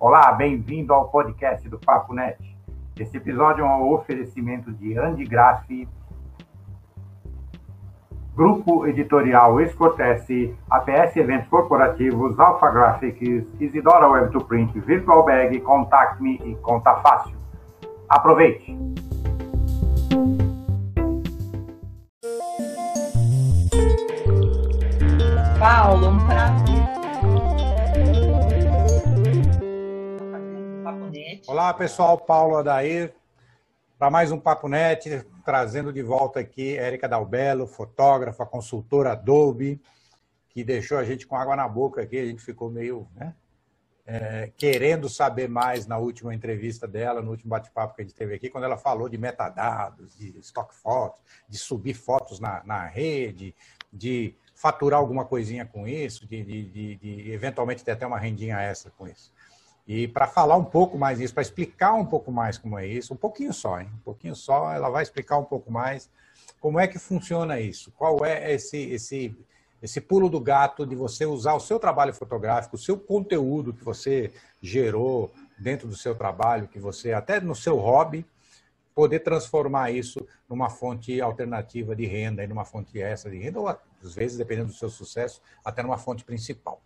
Olá, bem-vindo ao podcast do Papo Net. Esse episódio é um oferecimento de Andy Graff, Grupo Editorial Escortece, APS Eventos Corporativos, Alpha Graphics, Isidora Web to Print, Virtual Bag, Contact Me e Conta Fácil. Aproveite! Olá, pessoal. Paulo Adair, para mais um Papo Net, trazendo de volta aqui Érica Dalbello, fotógrafa, consultora Adobe, que deixou a gente com água na boca aqui, a gente ficou meio né, é, querendo saber mais na última entrevista dela, no último bate-papo que a gente teve aqui, quando ela falou de metadados, de stock fotos, de subir fotos na, na rede, de faturar alguma coisinha com isso, de, de, de, de eventualmente ter até uma rendinha extra com isso. E para falar um pouco mais disso, para explicar um pouco mais como é isso, um pouquinho só, hein? um pouquinho só, ela vai explicar um pouco mais como é que funciona isso, qual é esse, esse, esse pulo do gato de você usar o seu trabalho fotográfico, o seu conteúdo que você gerou dentro do seu trabalho, que você, até no seu hobby, poder transformar isso numa fonte alternativa de renda numa fonte extra de renda, ou às vezes, dependendo do seu sucesso, até numa fonte principal.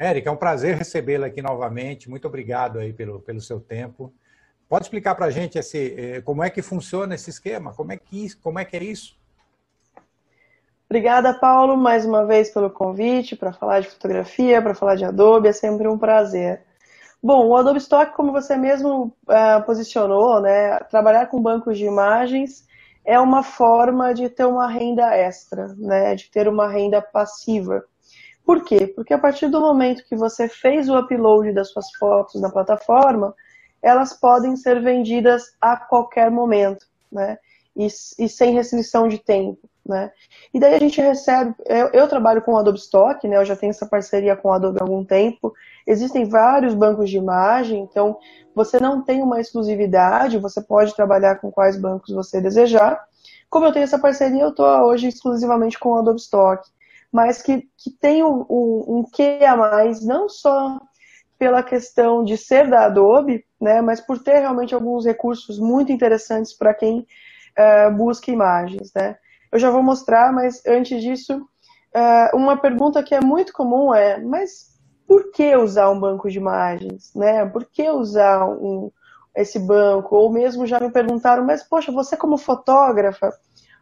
Érica, é um prazer recebê-la aqui novamente. Muito obrigado aí pelo, pelo seu tempo. Pode explicar para a gente esse, eh, como é que funciona esse esquema? Como é que, como é, que é isso? Obrigada, Paulo, mais uma vez pelo convite para falar de fotografia, para falar de Adobe. É sempre um prazer. Bom, o Adobe Stock, como você mesmo uh, posicionou, né, trabalhar com bancos de imagens é uma forma de ter uma renda extra, né, de ter uma renda passiva. Por quê? Porque a partir do momento que você fez o upload das suas fotos na plataforma, elas podem ser vendidas a qualquer momento, né? E, e sem restrição de tempo, né? E daí a gente recebe, eu, eu, trabalho com o Adobe Stock, né? Eu já tenho essa parceria com o Adobe há algum tempo. Existem vários bancos de imagem, então você não tem uma exclusividade, você pode trabalhar com quais bancos você desejar. Como eu tenho essa parceria, eu estou hoje exclusivamente com o Adobe Stock mas que, que tem um, um, um quê a mais, não só pela questão de ser da Adobe, né, mas por ter realmente alguns recursos muito interessantes para quem uh, busca imagens. Né. Eu já vou mostrar, mas antes disso, uh, uma pergunta que é muito comum é, mas por que usar um banco de imagens? Né? Por que usar um, esse banco? Ou mesmo já me perguntaram, mas poxa, você como fotógrafa,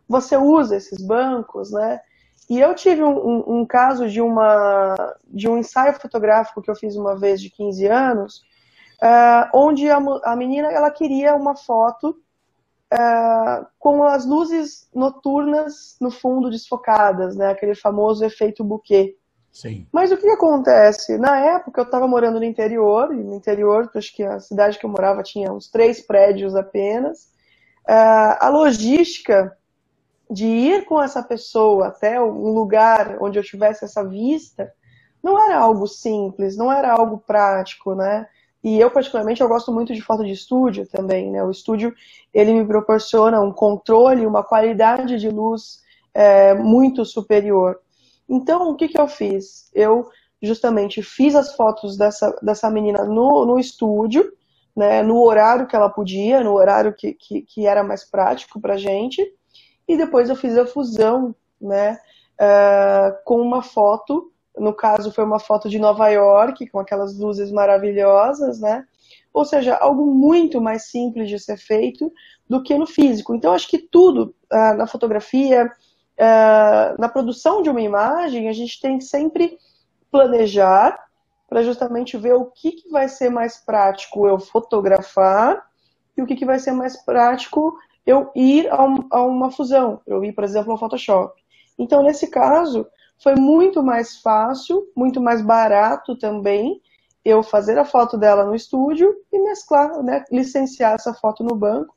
você usa esses bancos, né? E eu tive um, um, um, caso de, uma, de um ensaio fotográfico que eu fiz uma vez de 15 anos, uh, onde a, a, menina ela queria uma foto uh, com as luzes noturnas no fundo desfocadas, né, aquele famoso efeito buquê. Sim. Mas o que acontece? Na época eu estava morando no interior, e no interior, acho que a cidade que eu morava tinha uns três prédios apenas. Uh, a logística de ir com essa pessoa até um lugar onde eu tivesse essa vista, não era algo simples, não era algo prático, né? E eu, particularmente, eu gosto muito de foto de estúdio também, né? O estúdio, ele me proporciona um controle, uma qualidade de luz é, muito superior. Então, o que, que eu fiz? Eu, justamente, fiz as fotos dessa, dessa menina no, no estúdio, né? No horário que ela podia, no horário que, que, que era mais prático pra gente, e depois eu fiz a fusão, né, uh, com uma foto, no caso foi uma foto de Nova York, com aquelas luzes maravilhosas, né, ou seja, algo muito mais simples de ser feito do que no físico. Então, acho que tudo uh, na fotografia, uh, na produção de uma imagem, a gente tem que sempre planejar para justamente ver o que, que vai ser mais prático eu fotografar e o que, que vai ser mais prático eu ir a, um, a uma fusão, eu ir, por exemplo, ao Photoshop. Então, nesse caso, foi muito mais fácil, muito mais barato também, eu fazer a foto dela no estúdio e mesclar, né, licenciar essa foto no banco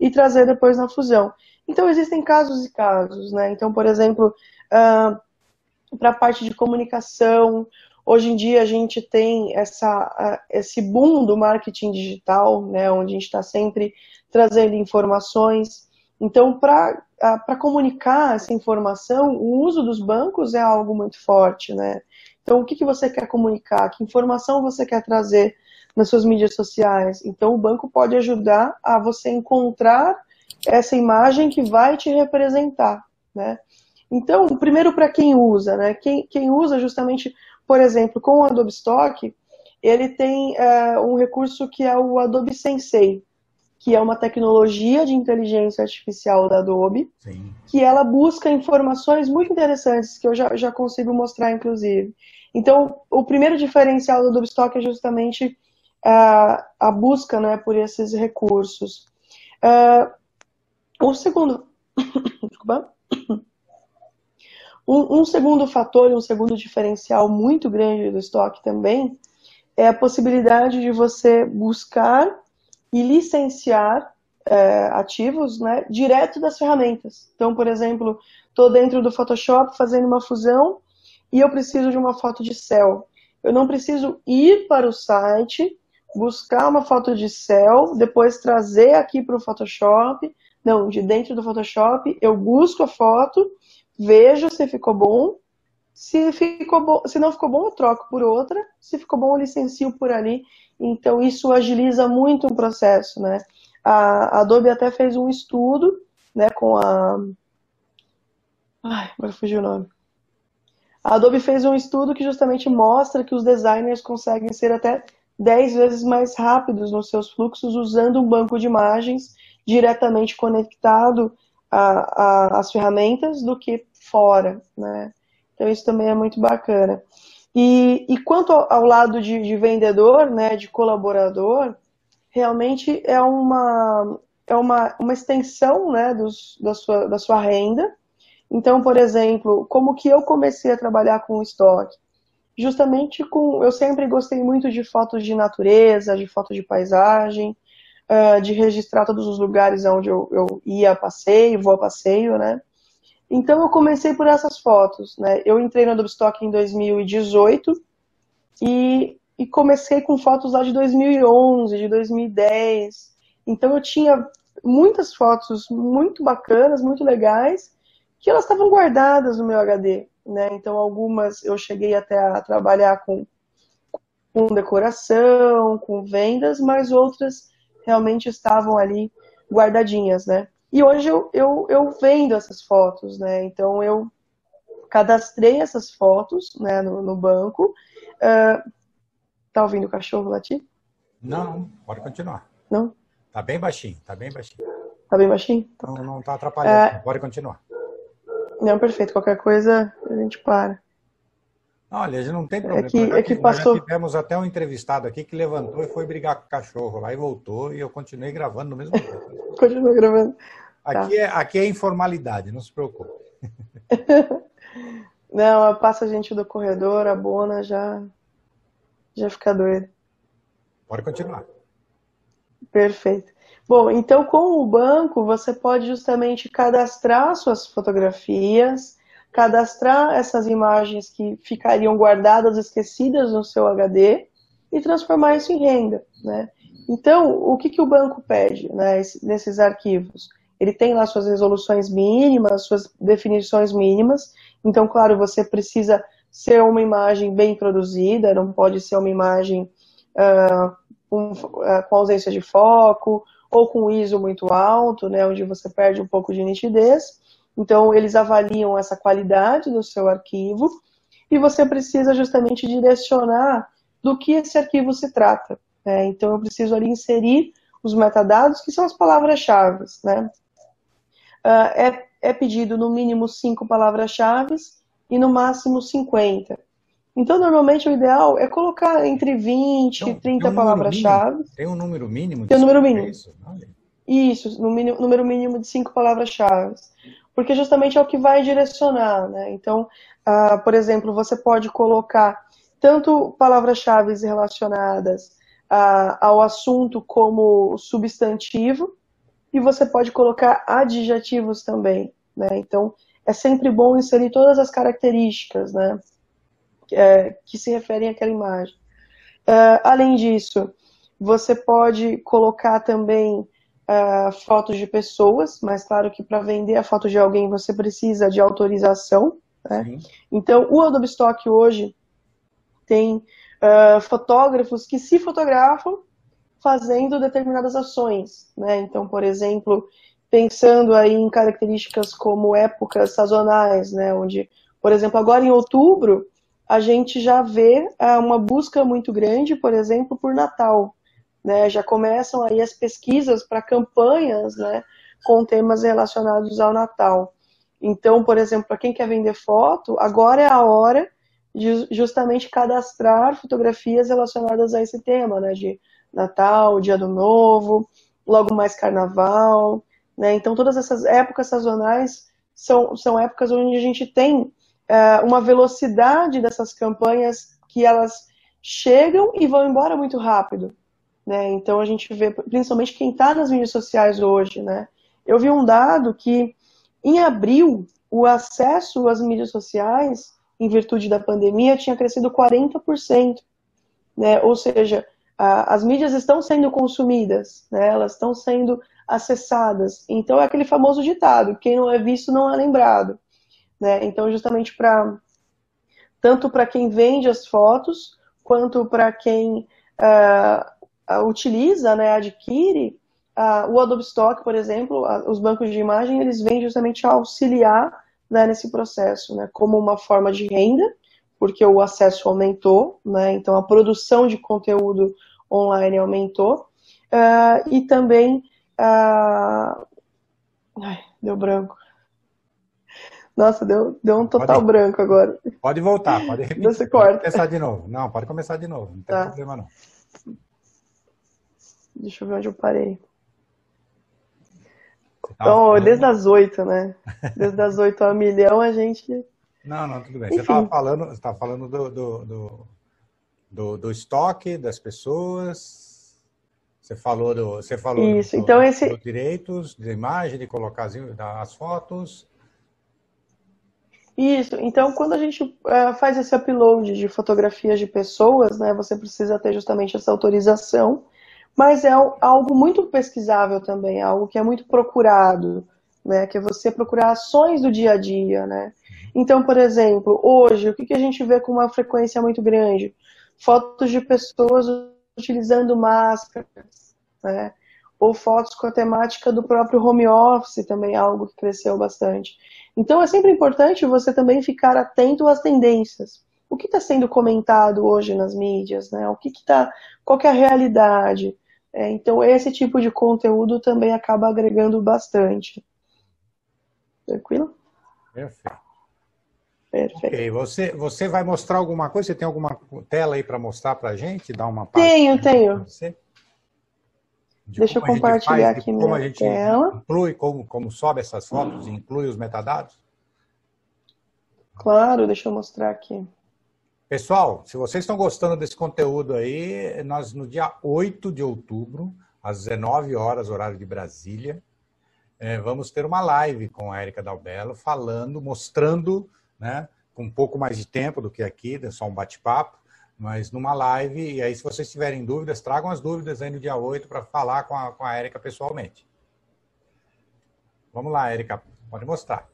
e trazer depois na fusão. Então, existem casos e casos, né? Então, por exemplo, uh, para a parte de comunicação, hoje em dia a gente tem essa, uh, esse boom do marketing digital, né, onde a gente está sempre trazendo informações. Então, para comunicar essa informação, o uso dos bancos é algo muito forte, né? Então, o que, que você quer comunicar? Que informação você quer trazer nas suas mídias sociais? Então, o banco pode ajudar a você encontrar essa imagem que vai te representar, né? Então, primeiro para quem usa, né? Quem, quem usa justamente, por exemplo, com o Adobe Stock, ele tem é, um recurso que é o Adobe Sensei, que é uma tecnologia de inteligência artificial da Adobe, Sim. que ela busca informações muito interessantes, que eu já, já consigo mostrar, inclusive. Então, o primeiro diferencial do Adobe Stock é justamente uh, a busca né, por esses recursos. Uh, o segundo... Desculpa. Um, um segundo fator um segundo diferencial muito grande do estoque também é a possibilidade de você buscar e licenciar é, ativos né, direto das ferramentas. Então, por exemplo, estou dentro do Photoshop fazendo uma fusão e eu preciso de uma foto de céu. Eu não preciso ir para o site, buscar uma foto de céu, depois trazer aqui para o Photoshop. Não, de dentro do Photoshop eu busco a foto, vejo se ficou bom. Se, ficou bom, se não ficou bom, eu troco por outra. Se ficou bom, eu licencio por ali. Então, isso agiliza muito o processo, né? A Adobe até fez um estudo, né, com a... Ai, agora fugiu o nome. A Adobe fez um estudo que justamente mostra que os designers conseguem ser até 10 vezes mais rápidos nos seus fluxos usando um banco de imagens diretamente conectado às ferramentas do que fora, né? Então isso também é muito bacana. E, e quanto ao, lado de, de, vendedor, né, de colaborador, realmente é uma, é uma, uma extensão né, dos, da, sua, da sua renda. Então, por exemplo, como que eu comecei a trabalhar com estoque? Justamente com. Eu sempre gostei muito de fotos de natureza, de fotos de paisagem, uh, de registrar todos os lugares onde eu, eu ia a passeio, vou a passeio, né? Então eu comecei por essas fotos, né? Eu entrei no Adobe Stock em 2018 e, e comecei com fotos lá de 2011, de 2010. Então eu tinha muitas fotos muito bacanas, muito legais, que elas estavam guardadas no meu HD, né? Então algumas eu cheguei até a trabalhar com, com decoração, com vendas, mas outras realmente estavam ali guardadinhas, né? E hoje eu, eu, eu vendo essas fotos, né? Então eu cadastrei essas fotos né, no, no banco. Uh, tá ouvindo o cachorro latir? Não, pode continuar. Não? Tá bem baixinho, tá bem baixinho. Tá bem baixinho? Não, não tá atrapalhando, uh, pode continuar. Não, perfeito. Qualquer coisa a gente para. Olha, a gente não tem problema. É que, é que passou... Já tivemos até um entrevistado aqui que levantou e foi brigar com o cachorro lá e voltou e eu continuei gravando no mesmo tempo. Continua gravando. Aqui, tá. é, aqui é informalidade, não se preocupe. não, passa a gente do corredor, a Bona já, já fica doida. Pode continuar. Perfeito. Bom, então com o banco você pode justamente cadastrar suas fotografias, cadastrar essas imagens que ficariam guardadas, esquecidas no seu HD e transformar isso em renda, né? Então, o que, que o banco pede né, nesses arquivos? Ele tem lá suas resoluções mínimas, suas definições mínimas. Então, claro, você precisa ser uma imagem bem produzida, não pode ser uma imagem uh, com, uh, com ausência de foco ou com ISO muito alto, né, onde você perde um pouco de nitidez. Então, eles avaliam essa qualidade do seu arquivo e você precisa justamente direcionar do que esse arquivo se trata. Né? Então, eu preciso ali inserir os metadados, que são as palavras-chave. Né? Uh, é, é pedido no mínimo cinco palavras-chave e no máximo 50. Então, normalmente, o ideal é colocar entre 20 e 30 um palavras-chave. Tem um número mínimo? Tem um número mínimo. Isso, isso no mínimo, número mínimo de cinco palavras-chave porque justamente é o que vai direcionar, né? Então, uh, por exemplo, você pode colocar tanto palavras-chave relacionadas uh, ao assunto como substantivo, e você pode colocar adjetivos também, né? Então, é sempre bom inserir todas as características, né? É, que se referem àquela imagem. Uh, além disso, você pode colocar também uh, fotos de pessoas, mas claro que para vender a foto de alguém você precisa de autorização. Né? Então, o Adobe Stock hoje, tem uh, fotógrafos que se fotografam fazendo determinadas ações, né? Então, por exemplo, pensando aí em características como épocas sazonais, né? Onde, por exemplo, agora em outubro, a gente já vê uh, uma busca muito grande, por exemplo, por Natal, né? Já começam aí as pesquisas para campanhas, né? Com temas relacionados ao Natal. Então, por exemplo, para quem quer vender foto, agora é a hora de justamente cadastrar fotografias relacionadas a esse tema, né? De Natal, Dia do Novo, logo mais Carnaval, né? Então, todas essas épocas sazonais são, são épocas onde a gente tem é, uma velocidade dessas campanhas que elas chegam e vão embora muito rápido. Né? Então, a gente vê, principalmente quem está nas mídias sociais hoje, né? Eu vi um dado que, em abril, o acesso às mídias sociais, em virtude da pandemia, tinha crescido 40%. Né? Ou seja, as mídias estão sendo consumidas, né? elas estão sendo acessadas. Então é aquele famoso ditado: quem não é visto não é lembrado. Né? Então, justamente para tanto para quem vende as fotos, quanto para quem uh, utiliza, né, adquire, uh, o Adobe Stock, por exemplo, uh, os bancos de imagem, eles vêm justamente auxiliar né, nesse processo, né, como uma forma de renda, porque o acesso aumentou, né, então a produção de conteúdo online aumentou, uh, e também. Uh... Ai, deu branco. Nossa, deu, deu um total pode, branco agora. Pode voltar, pode repetir. Você corta. Pode começar de novo. Não, pode começar de novo, não tem tá. problema não. Deixa eu ver onde eu parei. Então, desde as oito, né? Desde as oito a milhão a gente. Não, não, tudo bem. Enfim. Você estava falando, você tava falando do, do, do, do, do estoque das pessoas. Você falou do, você falou Isso. Do, então esse dos direitos de imagem, de colocar as, as fotos. Isso. Então, quando a gente é, faz esse upload de fotografias de pessoas, né, você precisa ter justamente essa autorização. Mas é algo muito pesquisável também, algo que é muito procurado, né, que é você procurar ações do dia a dia, né. Então, por exemplo, hoje, o que a gente vê com uma frequência muito grande? Fotos de pessoas utilizando máscaras, né? ou fotos com a temática do próprio home office, também algo que cresceu bastante. Então é sempre importante você também ficar atento às tendências. O que está sendo comentado hoje nas mídias, né? O que está, qual que é a realidade? É, então esse tipo de conteúdo também acaba agregando bastante. Tranquilo? Perfeito. Perfeito. Ok, você, você vai mostrar alguma coisa? Você tem alguma tela aí para mostrar para a gente? Dar uma tenho, tenho. De Deixa eu compartilhar faz, aqui minha como a gente tela. Inclui, como, como sobe essas fotos e inclui os metadados? Claro, deixa eu mostrar aqui. Pessoal, se vocês estão gostando desse conteúdo aí, nós no dia 8 de outubro, às 19 horas, horário de Brasília, é, vamos ter uma live com a Erika Dalbello, falando, mostrando né? Com um pouco mais de tempo do que aqui, é só um bate-papo, mas numa live. E aí, se vocês tiverem dúvidas, tragam as dúvidas aí no dia 8 para falar com a, com a Érica pessoalmente. Vamos lá, Érica, pode mostrar.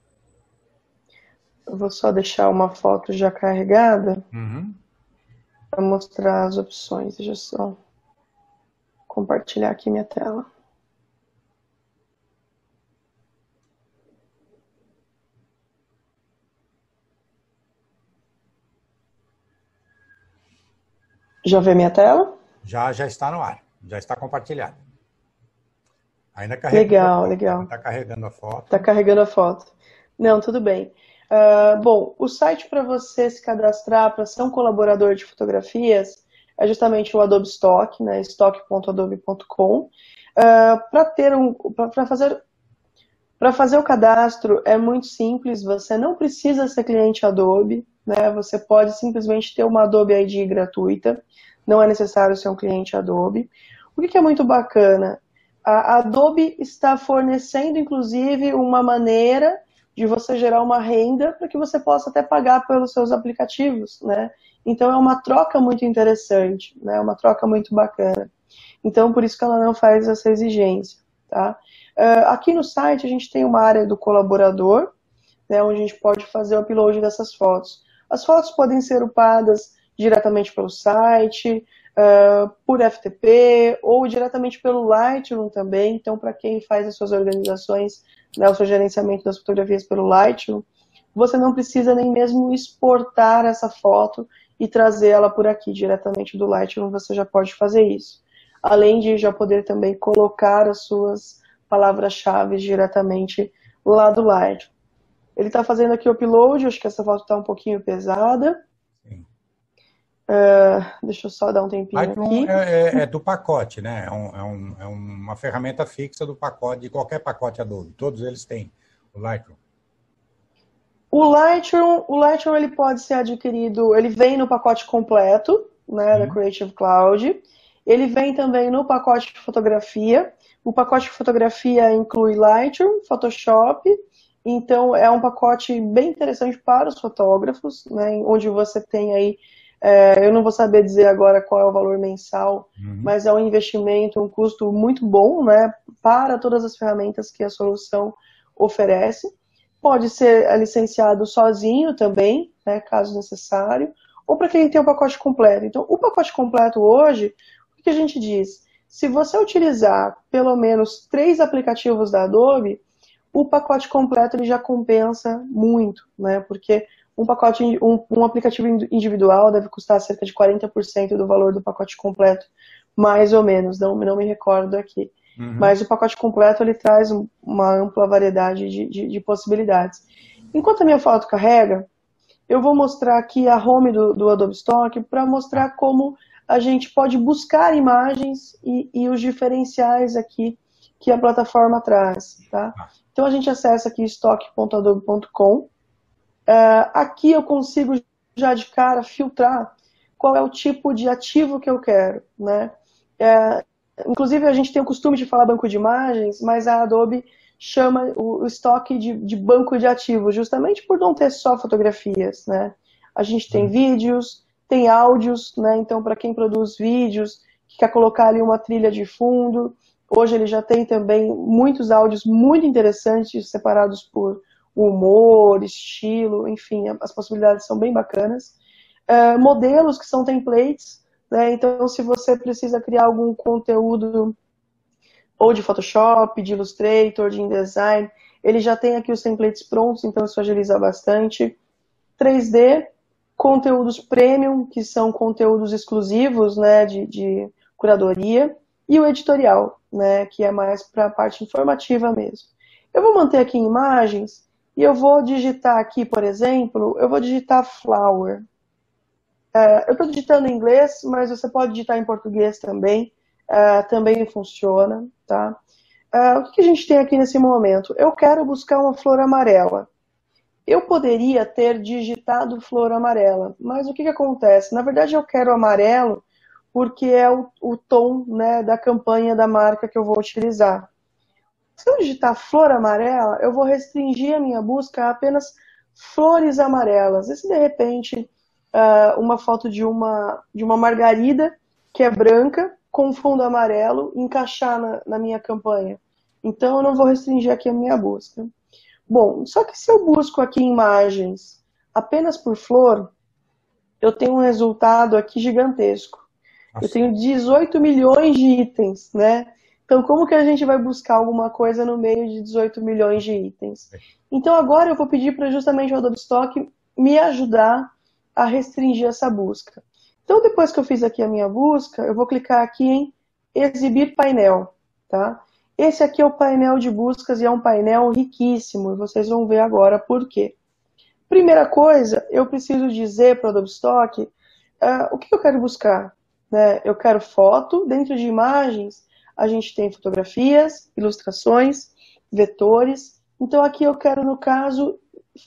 Eu vou só deixar uma foto já carregada uhum. para mostrar as opções. Deixa eu só compartilhar aqui minha tela. Já vê minha tela? Já, já está no ar. Já está compartilhado. Ainda carregando. Legal, legal. Está carregando a foto. Está carregando a foto. Não, tudo bem. Uh, bom, o site para você se cadastrar para ser um colaborador de fotografias é justamente o Adobe Stock, né? stock.adobe.com. Uh, para ter um, para fazer para fazer o cadastro é muito simples. Você não precisa ser cliente Adobe né? Você pode simplesmente ter uma Adobe ID gratuita, não é necessário ser um cliente Adobe. O que é muito bacana? A Adobe está fornecendo, inclusive, uma maneira de você gerar uma renda para que você possa até pagar pelos seus aplicativos, né? Então é uma troca muito interessante, né? Uma troca muito bacana. Então por isso que ela não faz essa exigência, tá? Uh, aqui no site a gente tem uma área do colaborador, né? Onde a gente pode fazer o upload dessas fotos. As fotos podem ser upadas diretamente pelo site, uh, por FTP ou diretamente pelo Lightroom também. Então, para quem faz as suas organizações, né, o seu gerenciamento das fotografias pelo Lightroom, você não precisa nem mesmo exportar essa foto e trazê-la por aqui diretamente do Lightroom, você já pode fazer isso. Além de já poder também colocar as suas palavras-chave diretamente lá do Lightroom. Ele está fazendo aqui o upload, acho que essa foto está um pouquinho pesada. Uh, deixa eu só dar um tempinho Lightroom aqui. É, é, é, do pacote, né? É, é, um, é, uma ferramenta fixa do pacote, de qualquer pacote Adobe. Todos eles têm o Lightroom. O Lightroom, o Lightroom ele pode ser adquirido, ele vem no pacote completo, né, uhum. da Creative Cloud. Ele vem também no pacote de fotografia. O pacote de fotografia inclui Lightroom, Photoshop. Então é um pacote bem interessante para os fotógrafos, né, onde você tem aí é, eu não vou saber dizer agora qual é o valor mensal, uhum. mas é um investimento, um custo muito bom né, para todas as ferramentas que a solução oferece. Pode ser licenciado sozinho também, né, caso necessário, ou para quem tem o pacote completo. Então, o pacote completo hoje, o que a gente diz? Se você utilizar pelo menos três aplicativos da Adobe, o pacote completo ele já compensa muito, né? Porque um pacote, um, um aplicativo individual deve custar cerca de 40% do valor do pacote completo, mais ou menos, não, não me recordo aqui. Uhum. Mas o pacote completo ele traz uma ampla variedade de, de, de, possibilidades. Enquanto a minha foto carrega, eu vou mostrar aqui a home do, do Adobe Stock para mostrar como a gente pode buscar imagens e, e, os diferenciais aqui que a plataforma traz. Tá? Ah. Então a gente acessa aqui stock.adobe.com Uh, aqui eu consigo já de cara filtrar qual é o tipo de ativo que eu quero, né? É, inclusive a gente tem o costume de falar banco de imagens, mas a Adobe chama o, o estoque de, de, banco de ativos, justamente por não ter só fotografias, né? A gente tem uhum. vídeos, tem áudios, né? Então para quem produz vídeos, que quer colocar ali uma trilha de fundo, hoje ele já tem também muitos áudios muito interessantes separados por humor, estilo, enfim, as possibilidades são bem bacanas. Uh, modelos que são templates, né? Então, se você precisa criar algum conteúdo ou de Photoshop, de Illustrator, de InDesign, ele já tem aqui os templates prontos, então isso agiliza bastante. 3D, conteúdos premium, que são conteúdos exclusivos, né, de, de curadoria, e o editorial, né, que é mais para a parte informativa mesmo. Eu vou manter aqui imagens, e eu vou digitar aqui, por exemplo, eu vou digitar flower. É, eu estou digitando em inglês, mas você pode digitar em português também. É, também funciona, tá? É, o que, que a gente tem aqui nesse momento? Eu quero buscar uma flor amarela. Eu poderia ter digitado flor amarela, mas o que, que acontece? Na verdade, eu quero amarelo porque é o, o tom né, da campanha da marca que eu vou utilizar. Se eu digitar flor amarela, eu vou restringir a minha busca a apenas flores amarelas. E se de repente uh, uma foto de uma, de uma margarida que é branca com fundo amarelo encaixar na, na minha campanha? Então eu não vou restringir aqui a minha busca. Bom, só que se eu busco aqui imagens apenas por flor, eu tenho um resultado aqui gigantesco. Nossa. Eu tenho 18 milhões de itens, né? Então, como que a gente vai buscar alguma coisa no meio de 18 milhões de itens? Então, agora eu vou pedir para justamente o Adobe Stock me ajudar a restringir essa busca. Então, depois que eu fiz aqui a minha busca, eu vou clicar aqui em Exibir Painel, tá? Esse aqui é o painel de buscas e é um painel riquíssimo, e vocês vão ver agora por quê. Primeira coisa, eu preciso dizer para o Adobe Stock uh, o que eu quero buscar. Né? Eu quero foto, dentro de imagens, a gente tem fotografias, ilustrações, vetores. Então aqui eu quero, no caso,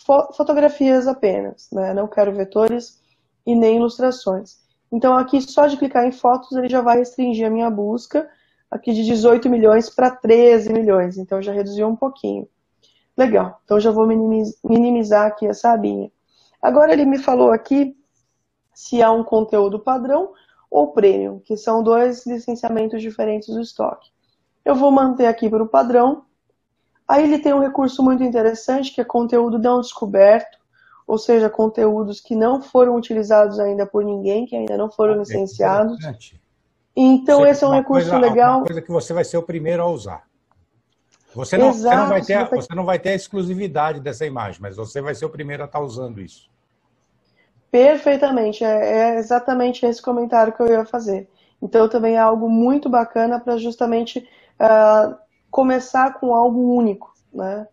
fo fotografias apenas, né? não quero vetores e nem ilustrações. Então aqui só de clicar em fotos ele já vai restringir a minha busca aqui de 18 milhões para 13 milhões, então já reduziu um pouquinho. Legal, então já vou minimizar aqui essa abinha. Agora ele me falou aqui se há um conteúdo padrão ou Premium, que são dois licenciamentos diferentes do estoque. Eu vou manter aqui para o padrão. Aí ele tem um recurso muito interessante que é conteúdo não descoberto, ou seja, conteúdos que não foram utilizados ainda por ninguém, que ainda não foram licenciados. Então, esse é um recurso coisa, legal. Uma coisa que você vai ser o primeiro a usar. Você não, Exato, você não, vai, ter, você não vai ter a exclusividade dessa imagem, mas você vai ser o primeiro a estar usando isso. Perfeitamente, é, é exatamente esse comentário que eu ia fazer. Então, também é algo muito bacana para justamente uh, começar com algo único. Né?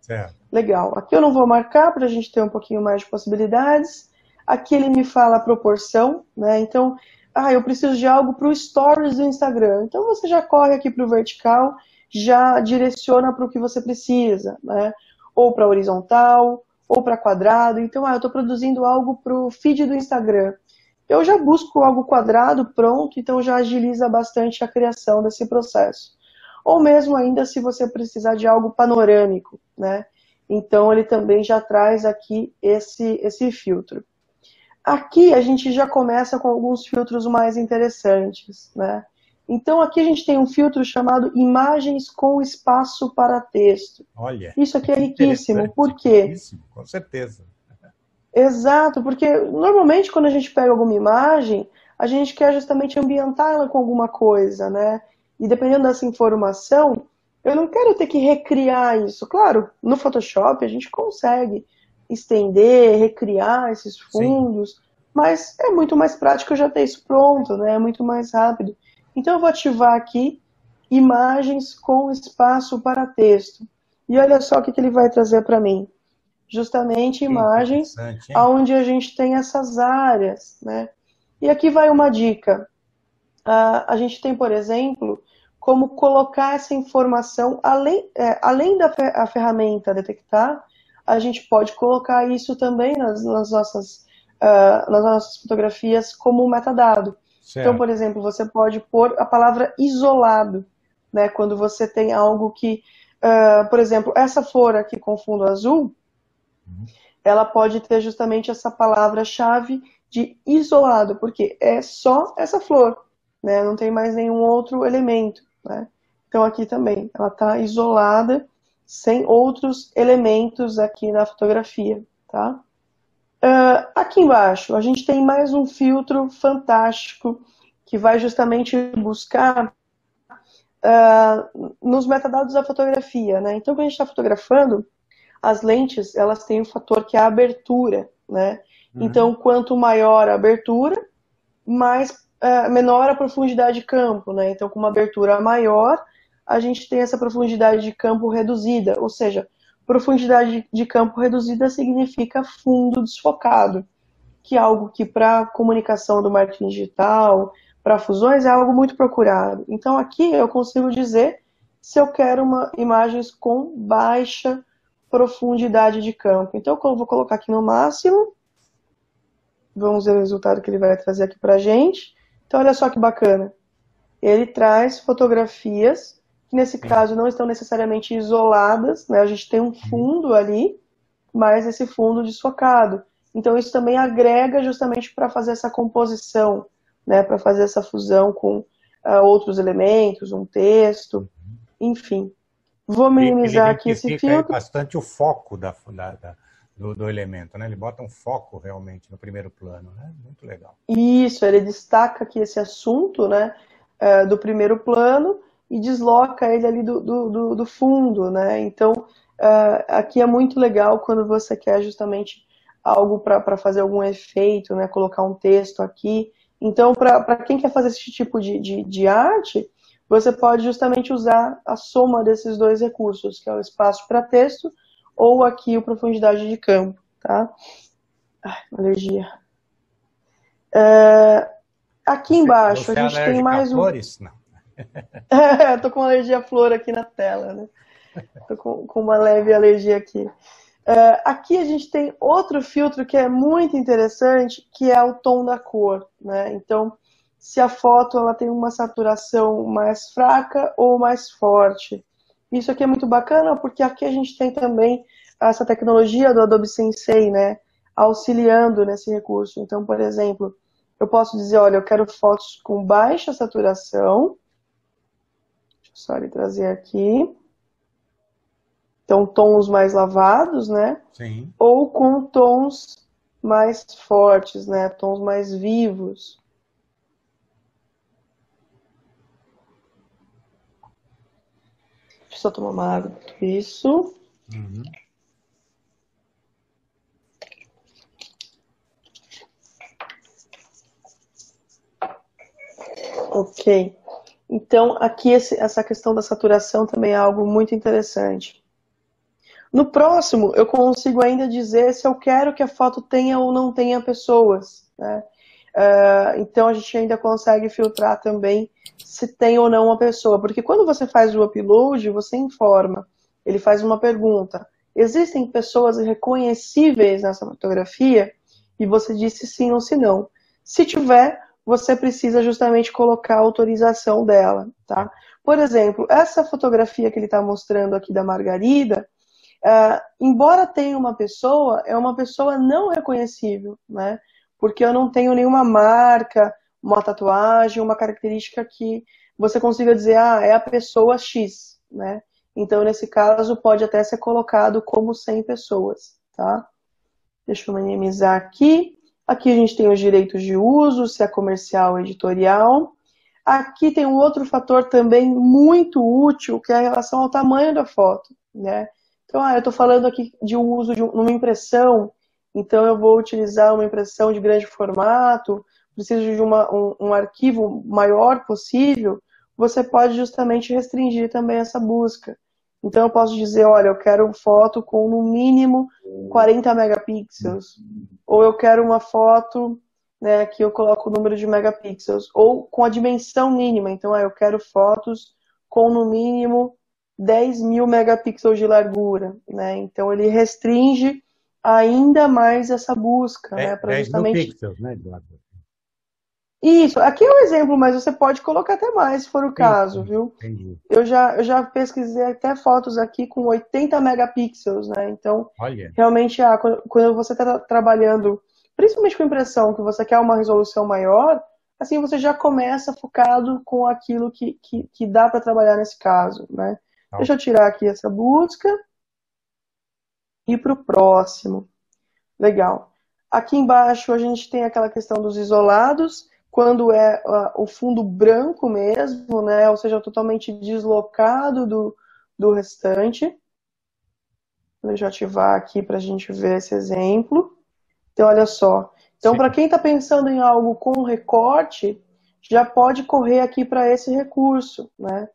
Legal. Aqui eu não vou marcar para a gente ter um pouquinho mais de possibilidades. Aqui ele me fala a proporção, né? Então, ah, eu preciso de algo para o Stories do Instagram. Então você já corre aqui para o vertical, já direciona para o que você precisa, né? Ou para horizontal, ou para quadrado. Então, ah, eu estou produzindo algo para o feed do Instagram. Eu já busco algo quadrado pronto, então já agiliza bastante a criação desse processo. Ou mesmo ainda se você precisar de algo panorâmico, né? Então ele também já traz aqui esse, esse filtro. Aqui a gente já começa com alguns filtros mais interessantes, né? Então aqui a gente tem um filtro chamado imagens com espaço para texto. Olha. Isso aqui é riquíssimo. Por quê? Riquíssimo, com certeza. Exato, porque normalmente quando a gente pega alguma imagem, a gente quer justamente ambientá-la com alguma coisa, né? E dependendo dessa informação, eu não quero ter que recriar isso. Claro, no Photoshop a gente consegue estender, recriar esses fundos, Sim. mas é muito mais prático eu já ter isso pronto, né? É muito mais rápido. Então eu vou ativar aqui imagens com espaço para texto. E olha só o que, que ele vai trazer para mim. Justamente imagens onde a gente tem essas áreas, né? E aqui vai uma dica. Uh, a gente tem, por exemplo, como colocar essa informação, além, é, além da a ferramenta detectar, a gente pode colocar isso também nas, nas nossas, uh, nas nossas fotografias como metadado. Certo. Então, por exemplo, você pode pôr a palavra isolado, né? Quando você tem algo que, uh, por exemplo, essa flor aqui com fundo azul, uhum. ela pode ter justamente essa palavra-chave de isolado, porque é só essa flor, né? Não tem mais nenhum outro elemento, né? Então aqui também, ela está isolada, sem outros elementos aqui na fotografia, tá? Uh, aqui embaixo, a gente tem mais um filtro fantástico que vai justamente buscar uh, nos metadados da fotografia, né? Então, quando a gente está fotografando, as lentes, elas têm um fator que é a abertura, né? Uhum. Então, quanto maior a abertura, mais uh, menor a profundidade de campo, né? Então, com uma abertura maior, a gente tem essa profundidade de campo reduzida, ou seja, Profundidade de campo reduzida significa fundo desfocado, que é algo que para comunicação do marketing digital, para fusões, é algo muito procurado. Então aqui eu consigo dizer se eu quero uma imagens com baixa profundidade de campo. Então eu vou colocar aqui no máximo. Vamos ver o resultado que ele vai trazer aqui para gente. Então olha só que bacana. Ele traz fotografias que nesse caso não estão necessariamente isoladas, né? A gente tem um fundo ali, mas esse fundo desfocado. Então isso também agrega justamente para fazer essa composição, né? Para fazer essa fusão com uh, outros elementos, um texto, enfim. Vou minimizar aqui esse filtro. bastante o foco da, da, da do, do, elemento, né? Ele bota um foco realmente no primeiro plano, né? Muito legal. Isso, ele destaca aqui esse assunto, né? Uh, do primeiro plano e desloca ele ali do, do, do fundo, né? Então, uh, aqui é muito legal quando você quer justamente algo para fazer algum efeito, né? Colocar um texto aqui. Então, para quem quer fazer esse tipo de, de, de arte, você pode justamente usar a soma desses dois recursos, que é o espaço para texto ou aqui o profundidade de campo, tá? Ai, alergia. É, aqui embaixo você, você a gente tem mais um. Flores? Não. tô com uma alergia à flor aqui na tela, né? Tô com, com uma leve alergia aqui. Uh, aqui a gente tem outro filtro que é muito interessante, que é o tom da cor, né? Então, se a foto ela tem uma saturação mais fraca ou mais forte. Isso aqui é muito bacana porque aqui a gente tem também essa tecnologia do Adobe Sensei, né? Auxiliando nesse recurso. Então, por exemplo, eu posso dizer, olha, eu quero fotos com baixa saturação, só ele trazer aqui. Então, tons mais lavados, né? Sim. Ou com tons mais fortes, né? Tons mais vivos. Deixa eu só tomar uma água. Isso. Uhum. Ok. Então, aqui esse, essa questão da saturação também é algo muito interessante. No próximo, eu consigo ainda dizer se eu quero que a foto tenha ou não tenha pessoas. Né? Uh, então, a gente ainda consegue filtrar também se tem ou não uma pessoa. Porque quando você faz o upload, você informa. Ele faz uma pergunta. Existem pessoas reconhecíveis nessa fotografia? E você disse sim ou se não. Se tiver, você precisa justamente colocar a autorização dela, tá? Por exemplo, essa fotografia que ele está mostrando aqui da Margarida, uh, embora tenha uma pessoa, é uma pessoa não reconhecível, né? Porque eu não tenho nenhuma marca, uma tatuagem, uma característica que você consiga dizer, ah, é a pessoa X, né? Então, nesse caso, pode até ser colocado como 100 pessoas, tá? Deixa eu minimizar aqui. Aqui a gente tem os direitos de uso, se é comercial ou editorial. Aqui tem um outro fator também muito útil, que é a relação ao tamanho da foto. Né? Então, ah, eu estou falando aqui de uso de uma impressão, então eu vou utilizar uma impressão de grande formato, preciso de uma, um, um arquivo maior possível, você pode justamente restringir também essa busca. Então eu posso dizer, olha, eu quero foto com no mínimo 40 megapixels, ou eu quero uma foto né, que eu coloco o número de megapixels, ou com a dimensão mínima. Então, ah, eu quero fotos com no mínimo 10 mil megapixels de largura. Né? Então ele restringe ainda mais essa busca, é, né, para justamente. Mil pixels, né. Isso, aqui é um exemplo, mas você pode colocar até mais, se for o caso, viu? Entendi. Eu já, eu já pesquisei até fotos aqui com 80 megapixels, né? Então, Olha. realmente, ah, quando, quando você está trabalhando, principalmente com impressão, que você quer uma resolução maior, assim você já começa focado com aquilo que, que, que dá para trabalhar nesse caso, né? Tá. Deixa eu tirar aqui essa busca e para o próximo. Legal. Aqui embaixo a gente tem aquela questão dos isolados quando é uh, o fundo branco mesmo, né? Ou seja, totalmente deslocado do, do restante. Deixa eu ativar aqui para a gente ver esse exemplo. Então, olha só. Então, para quem está pensando em algo com recorte, já pode correr aqui para esse recurso, né?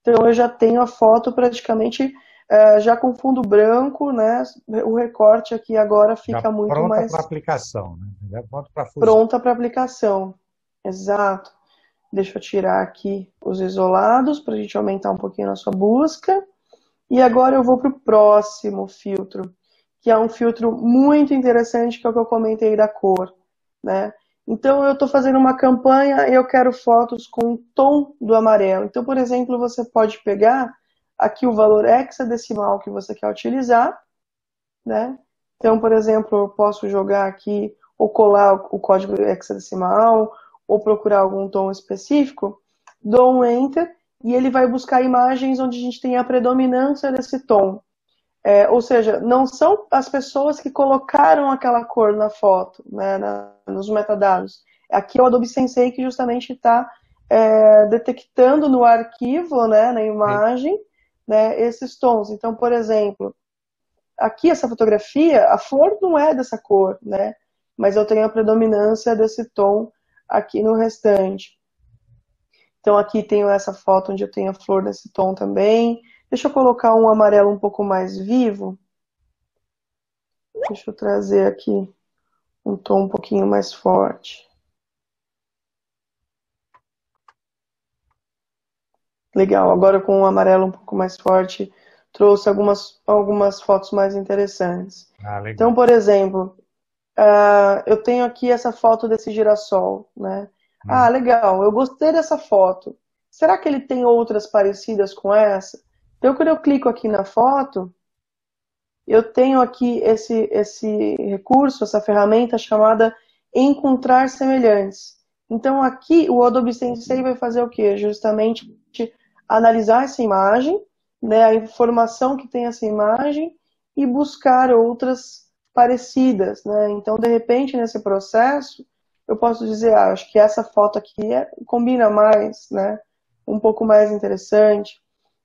Então, eu já tenho a foto praticamente é, já com fundo branco, né? O recorte aqui agora fica já muito pronta mais... Pronta para aplicação, né? Já pronta para Pronta para aplicação. Exato. Deixa eu tirar aqui os isolados para a gente aumentar um pouquinho a nossa busca. E agora eu vou para o próximo filtro, que é um filtro muito interessante, que é o que eu comentei da cor. Né? Então eu estou fazendo uma campanha e eu quero fotos com o tom do amarelo. Então, por exemplo, você pode pegar aqui o valor hexadecimal que você quer utilizar. Né? Então, por exemplo, eu posso jogar aqui ou colar o código hexadecimal ou procurar algum tom específico, dou um Enter e ele vai buscar imagens onde a gente tem a predominância desse tom. É, ou seja, não são as pessoas que colocaram aquela cor na foto, né, na, nos metadados. Aqui é o Adobe Sensei que justamente está é, detectando no arquivo, né, na imagem, né, esses tons. Então, por exemplo, aqui essa fotografia, a flor não é dessa cor, né, mas eu tenho a predominância desse tom aqui no restante. Então aqui tenho essa foto onde eu tenho a flor nesse tom também. Deixa eu colocar um amarelo um pouco mais vivo. Deixa eu trazer aqui um tom um pouquinho mais forte. Legal, agora com um amarelo um pouco mais forte, trouxe algumas, algumas fotos mais interessantes. Ah, então, por exemplo, Uh, eu tenho aqui essa foto desse girassol, né? Hum. Ah, legal, eu gostei dessa foto. Será que ele tem outras parecidas com essa? Então, quando eu clico aqui na foto, eu tenho aqui esse, esse recurso, essa ferramenta chamada Encontrar Semelhantes. Então, aqui o Adobe Sensei vai fazer o quê? Justamente analisar essa imagem, né, a informação que tem essa imagem e buscar outras parecidas, né? Então, de repente, nesse processo, eu posso dizer, ah, acho que essa foto aqui é, combina mais, né? Um pouco mais interessante.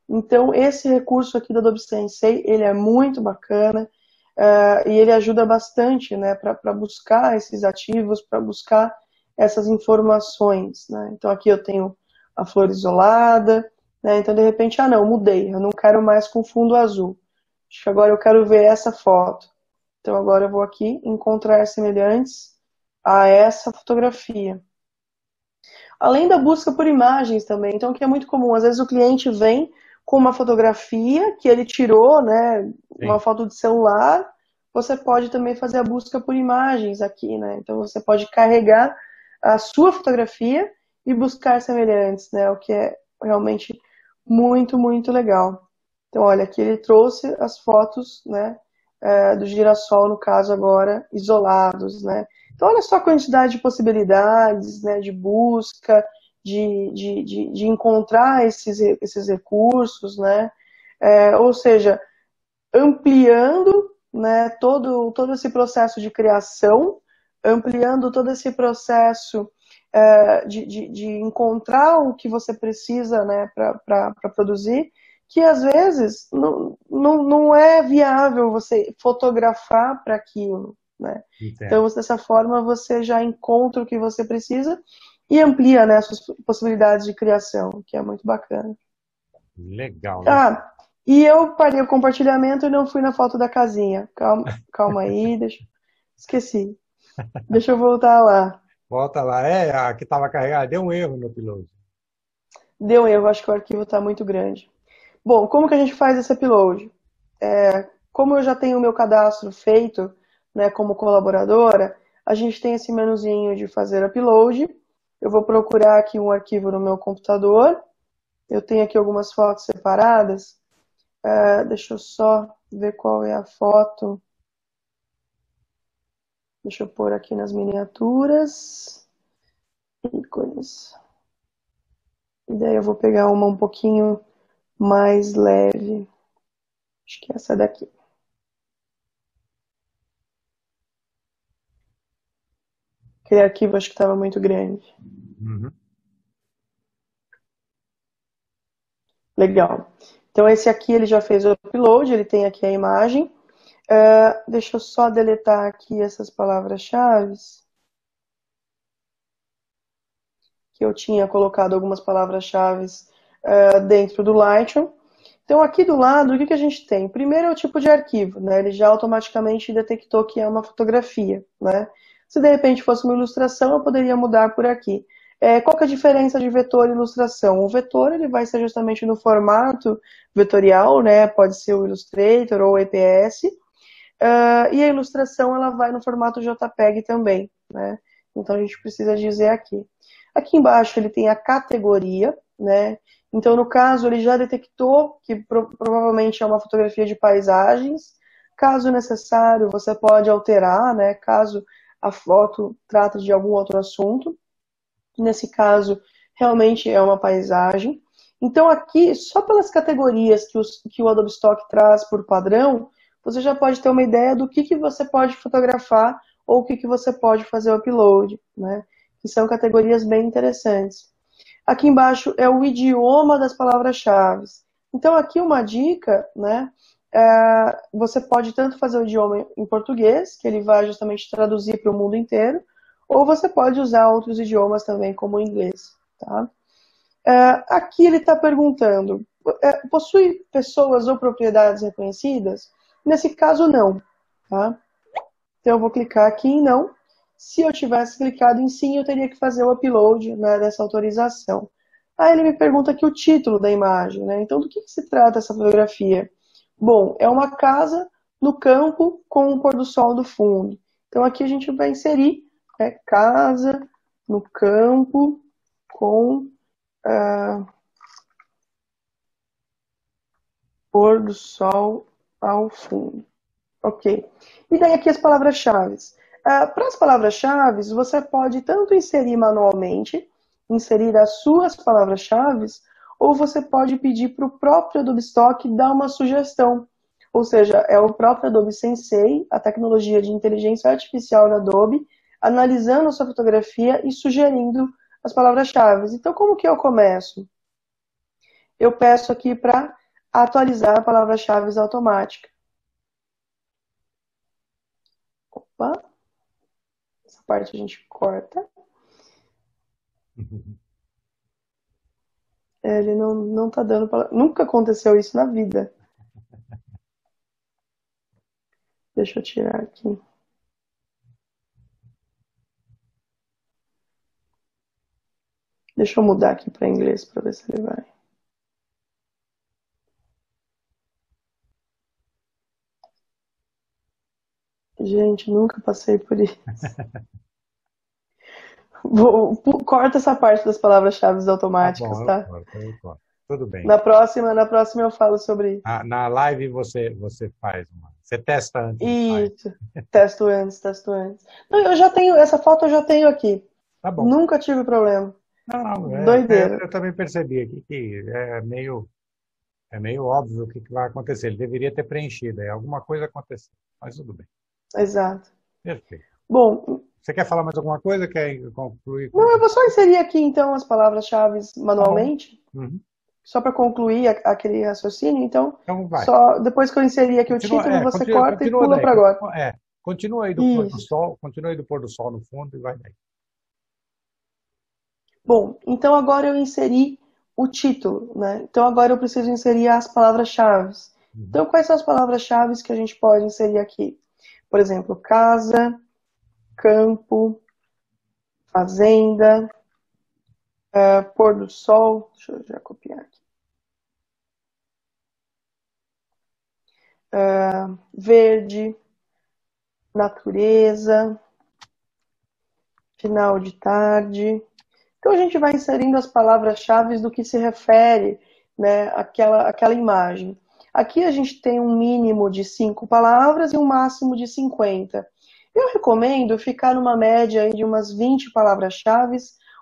Então, esse recurso aqui do Adobe Sensei, ele é muito bacana uh, e ele ajuda bastante, né, para buscar esses ativos, para buscar essas informações, né? Então, aqui eu tenho a flor isolada, né? Então, de repente, ah, não, mudei, eu não quero mais com fundo azul. Acho que agora eu quero ver essa foto. Então, agora eu vou aqui encontrar semelhantes a essa fotografia. Além da busca por imagens também, então, que é muito comum. Às vezes o cliente vem com uma fotografia que ele tirou, né, Sim. uma foto de celular, você pode também fazer a busca por imagens aqui, né? Então você pode carregar a sua fotografia e buscar semelhantes, né? O que é realmente muito, muito legal. Então, olha, aqui ele trouxe as fotos, né, é, do girassol, no caso agora, isolados, né? Então, olha só a quantidade de possibilidades, né, de busca, de, de, de, de encontrar esses, esses recursos, né? É, ou seja, ampliando né, todo, todo esse processo de criação, ampliando todo esse processo é, de, de, de, encontrar o que você precisa né, para produzir, que às vezes não, não, não é viável você fotografar para aquilo. Né? Então, dessa forma, você já encontra o que você precisa e amplia né, suas possibilidades de criação, que é muito bacana. Legal. Né? Ah, e eu parei o compartilhamento e não fui na foto da casinha. Calma, calma aí, deixa. Esqueci. Deixa eu voltar lá. Volta lá. É, a que estava carregada. Deu um erro no upload. Deu um erro, acho que o arquivo está muito grande. Bom, como que a gente faz esse upload? É, como eu já tenho o meu cadastro feito né, como colaboradora, a gente tem esse menuzinho de fazer upload eu vou procurar aqui um arquivo no meu computador. Eu tenho aqui algumas fotos separadas. Uh, deixa eu só ver qual é a foto. Deixa eu pôr aqui nas miniaturas. Ícones. E daí eu vou pegar uma um pouquinho mais leve. Acho que é essa daqui. Aquele arquivo acho que estava muito grande. Uhum. Legal. Então esse aqui ele já fez o upload, ele tem aqui a imagem. Uh, deixa eu só deletar aqui essas palavras-chave. Que eu tinha colocado algumas palavras-chave uh, dentro do Lightroom. Então aqui do lado, o que, que a gente tem? Primeiro é o tipo de arquivo, né? Ele já automaticamente detectou que é uma fotografia, né? Se de repente fosse uma ilustração, eu poderia mudar por aqui. É, qual que é a diferença de vetor e ilustração? O vetor ele vai ser justamente no formato vetorial, né? Pode ser o Illustrator ou o EPS. Uh, e a ilustração ela vai no formato JPEG também, né? Então a gente precisa dizer aqui. Aqui embaixo ele tem a categoria, né? Então no caso ele já detectou que pro provavelmente é uma fotografia de paisagens. Caso necessário, você pode alterar, né? Caso a foto trata de algum outro assunto nesse caso realmente é uma paisagem. Então aqui, só pelas categorias que, os, que o Adobe Stock traz por padrão, você já pode ter uma ideia do que, que você pode fotografar ou o que, que você pode fazer o upload, né? Que são categorias bem interessantes. Aqui embaixo é o idioma das palavras-chave. Então aqui uma dica, né? É, você pode tanto fazer o idioma em português, que ele vai justamente traduzir para o mundo inteiro, ou você pode usar outros idiomas também, como o inglês. Tá? É, aqui ele está perguntando: é, possui pessoas ou propriedades reconhecidas? Nesse caso, não. Tá? Então eu vou clicar aqui em não. Se eu tivesse clicado em sim, eu teria que fazer o upload né, dessa autorização. Aí ele me pergunta aqui o título da imagem. Né? Então, do que, que se trata essa fotografia? Bom, é uma casa no campo com o pôr do sol do fundo. Então aqui a gente vai inserir é casa no campo com uh, pôr do sol ao fundo. Ok. E daí aqui as palavras-chave. Uh, Para as palavras-chave, você pode tanto inserir manualmente, inserir as suas palavras-chave, ou você pode pedir para o próprio Adobe Stock dar uma sugestão. ou seja, é o próprio Adobe Sensei, a tecnologia de inteligência artificial da Adobe, analisando a sua fotografia e sugerindo as palavras-chave. Então, como que eu começo? Eu peço aqui para atualizar a palavra-chave automática. Opa! Parte a gente corta. É, ele não, não tá dando pra... Nunca aconteceu isso na vida. Deixa eu tirar aqui. Deixa eu mudar aqui para inglês para ver se ele vai. Gente, nunca passei por isso. Vou, corta essa parte das palavras-chave automáticas, tá? Bom, tá? Eu eu. Tudo bem. Na próxima, na próxima eu falo sobre. Ah, na live você você faz uma. Você testa antes. Isso. testo antes, testo antes. Não, eu já tenho essa foto eu já tenho aqui. Tá bom. Nunca tive problema. Não, não. É, Doideira. É, eu também percebi aqui que é meio é meio óbvio o que, vai acontecer. Ele deveria ter preenchido. Aí alguma coisa aconteceu. Mas tudo bem. Exato. Perfeito. Bom, você quer falar mais alguma coisa? Quer concluir? Não, eu vou só inserir aqui então as palavras-chave manualmente. Tá uhum. Só para concluir aquele raciocínio, então, então só depois que eu inserir aqui continua, o título, é, você continua, corta continua e pula para agora. É, continua aí do Isso. pôr do sol, continua aí do pôr do sol no fundo e vai daí. Bom, então agora eu inseri o título, né? Então agora eu preciso inserir as palavras-chave. Uhum. Então quais são as palavras-chave que a gente pode inserir aqui? Por exemplo, casa, campo, fazenda, uh, pôr do sol. Deixa eu já copiar aqui. Uh, verde, natureza, final de tarde. Então a gente vai inserindo as palavras-chave do que se refere né, àquela, àquela imagem. Aqui a gente tem um mínimo de cinco palavras e um máximo de 50. Eu recomendo ficar numa média de umas 20 palavras-chave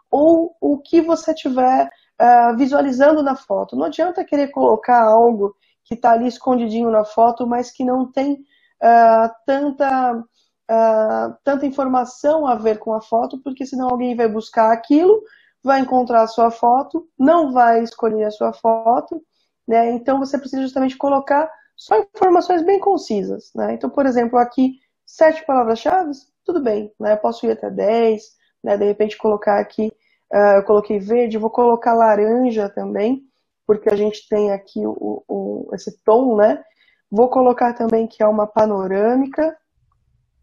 ou o que você tiver uh, visualizando na foto. Não adianta querer colocar algo que está ali escondidinho na foto, mas que não tem uh, tanta, uh, tanta informação a ver com a foto, porque senão alguém vai buscar aquilo, vai encontrar a sua foto, não vai escolher a sua foto, né? Então você precisa justamente colocar só informações bem concisas. Né? Então, por exemplo, aqui sete palavras-chave, tudo bem, né? Eu posso ir até dez, né? De repente colocar aqui, uh, eu coloquei verde, vou colocar laranja também, porque a gente tem aqui o, o, esse tom, né? Vou colocar também que é uma panorâmica,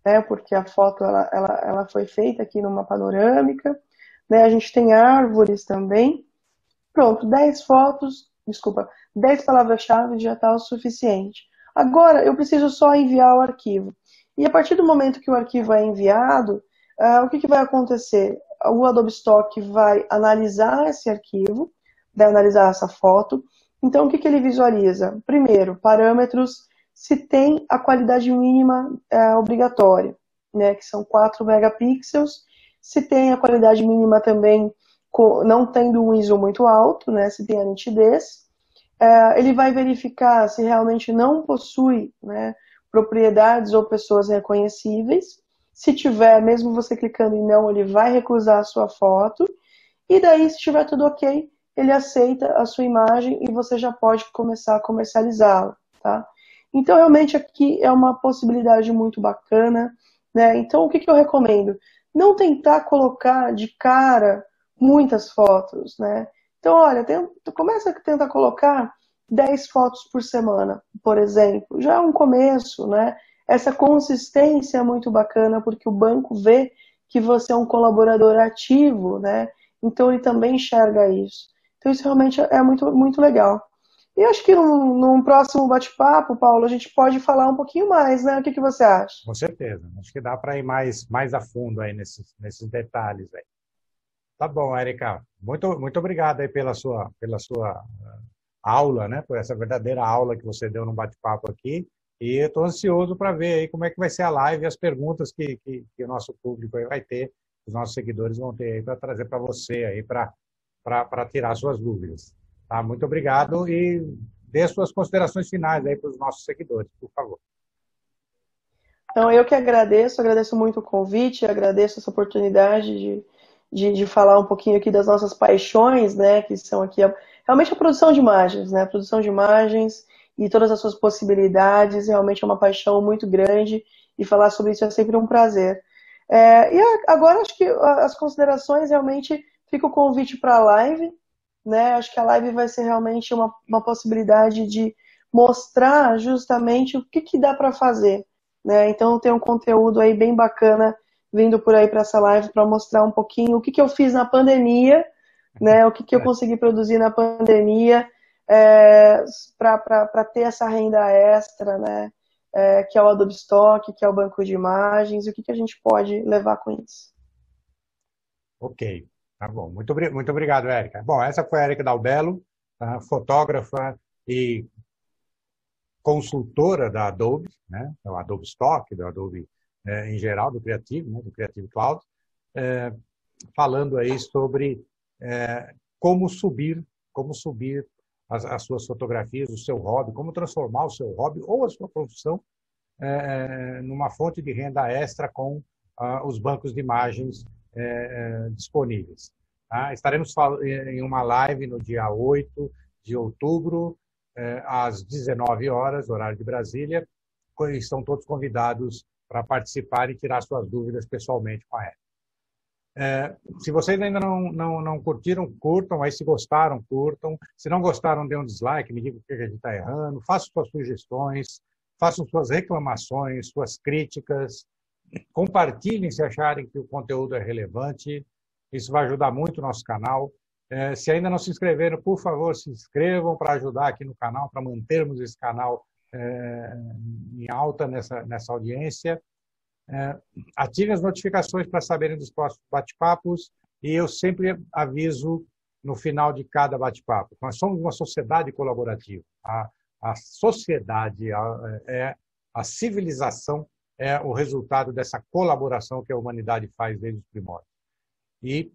né? Porque a foto ela, ela, ela foi feita aqui numa panorâmica, né? A gente tem árvores também. Pronto, 10 fotos, desculpa, 10 palavras-chave já está o suficiente. Agora eu preciso só enviar o arquivo. E a partir do momento que o arquivo é enviado, uh, o que, que vai acontecer? O Adobe Stock vai analisar esse arquivo, vai analisar essa foto. Então, o que, que ele visualiza? Primeiro, parâmetros se tem a qualidade mínima uh, obrigatória, né, que são 4 megapixels. Se tem a qualidade mínima também, não tendo um ISO muito alto, né, se tem a nitidez. Uh, ele vai verificar se realmente não possui né, propriedades ou pessoas reconhecíveis. Se tiver, mesmo você clicando em não, ele vai recusar a sua foto. E daí, se estiver tudo ok, ele aceita a sua imagem e você já pode começar a comercializá-la, tá? Então, realmente, aqui é uma possibilidade muito bacana, né? Então, o que, que eu recomendo? Não tentar colocar de cara muitas fotos, né? Então, olha, tem, começa a tentar colocar 10 fotos por semana, por exemplo. Já é um começo, né? Essa consistência é muito bacana porque o banco vê que você é um colaborador ativo, né? Então ele também enxerga isso. Então isso realmente é muito, muito legal. E acho que num, num próximo bate-papo, Paulo, a gente pode falar um pouquinho mais, né? O que, que você acha? Com certeza. Acho que dá para ir mais, mais a fundo aí nesses, nesses detalhes aí. Tá bom, Erika. Muito, muito obrigado aí pela sua, pela sua aula, né, por essa verdadeira aula que você deu no bate-papo aqui. E estou ansioso para ver aí como é que vai ser a live e as perguntas que, que, que o nosso público vai ter, os nossos seguidores vão ter aí para trazer para você aí para tirar suas dúvidas. Tá? Muito obrigado e dê suas considerações finais aí para os nossos seguidores, por favor. Então, eu que agradeço, agradeço muito o convite, agradeço essa oportunidade de, de, de, falar um pouquinho aqui das nossas paixões, né, que são aqui a, realmente a produção de imagens, né, a produção de imagens e todas as suas possibilidades, realmente é uma paixão muito grande e falar sobre isso é sempre um prazer. É, e agora acho que as considerações realmente fica o convite para a live, né? Acho que a live vai ser realmente uma, uma possibilidade de mostrar justamente o que, que dá para fazer, né? Então tem um conteúdo aí bem bacana vindo por aí para essa live para mostrar um pouquinho o que, que eu fiz na pandemia, né? O que, que eu consegui produzir na pandemia é, para ter essa renda extra, né? é, que é o Adobe Stock, que é o banco de imagens, e o que, que a gente pode levar com isso. Ok, tá bom. Muito, muito obrigado, Érica. Bom, essa foi a Érica Dalbello, tá? fotógrafa e consultora da Adobe, né? o Adobe Stock, do Adobe é, em geral, do Creative, né? do Creative Cloud, é, falando aí sobre é, como subir, como subir as, as, suas fotografias, o seu hobby, como transformar o seu hobby ou a sua profissão é, numa fonte de renda extra com ah, os bancos de imagens é, é disponíveis. Tá? Estaremos em uma live no dia 8 de outubro, às 19 horas, horário de Brasília. Estão todos convidados para participar e tirar suas dúvidas pessoalmente com a Érica. É, se vocês ainda não, não, não curtiram, curtam. Aí, se gostaram, curtam. Se não gostaram, dê um dislike, me digam o que a gente está errando. Façam suas sugestões, façam suas reclamações, suas críticas. Compartilhem se acharem que o conteúdo é relevante. Isso vai ajudar muito o nosso canal. É, se ainda não se inscreveram, por favor, se inscrevam para ajudar aqui no canal, para mantermos esse canal é, em alta nessa, nessa audiência. É, ative as notificações para saberem dos próximos bate-papos e eu sempre aviso no final de cada bate-papo. Nós somos uma sociedade colaborativa. A, a sociedade a, é a civilização é o resultado dessa colaboração que a humanidade faz desde os primórdios. E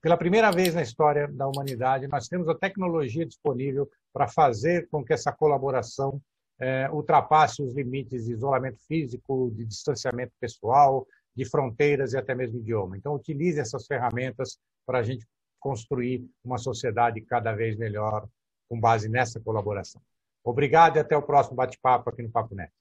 pela primeira vez na história da humanidade, nós temos a tecnologia disponível para fazer com que essa colaboração é, ultrapasse os limites de isolamento físico, de distanciamento pessoal, de fronteiras e até mesmo idioma. Então, utilize essas ferramentas para a gente construir uma sociedade cada vez melhor com base nessa colaboração. Obrigado e até o próximo bate-papo aqui no Papo Net.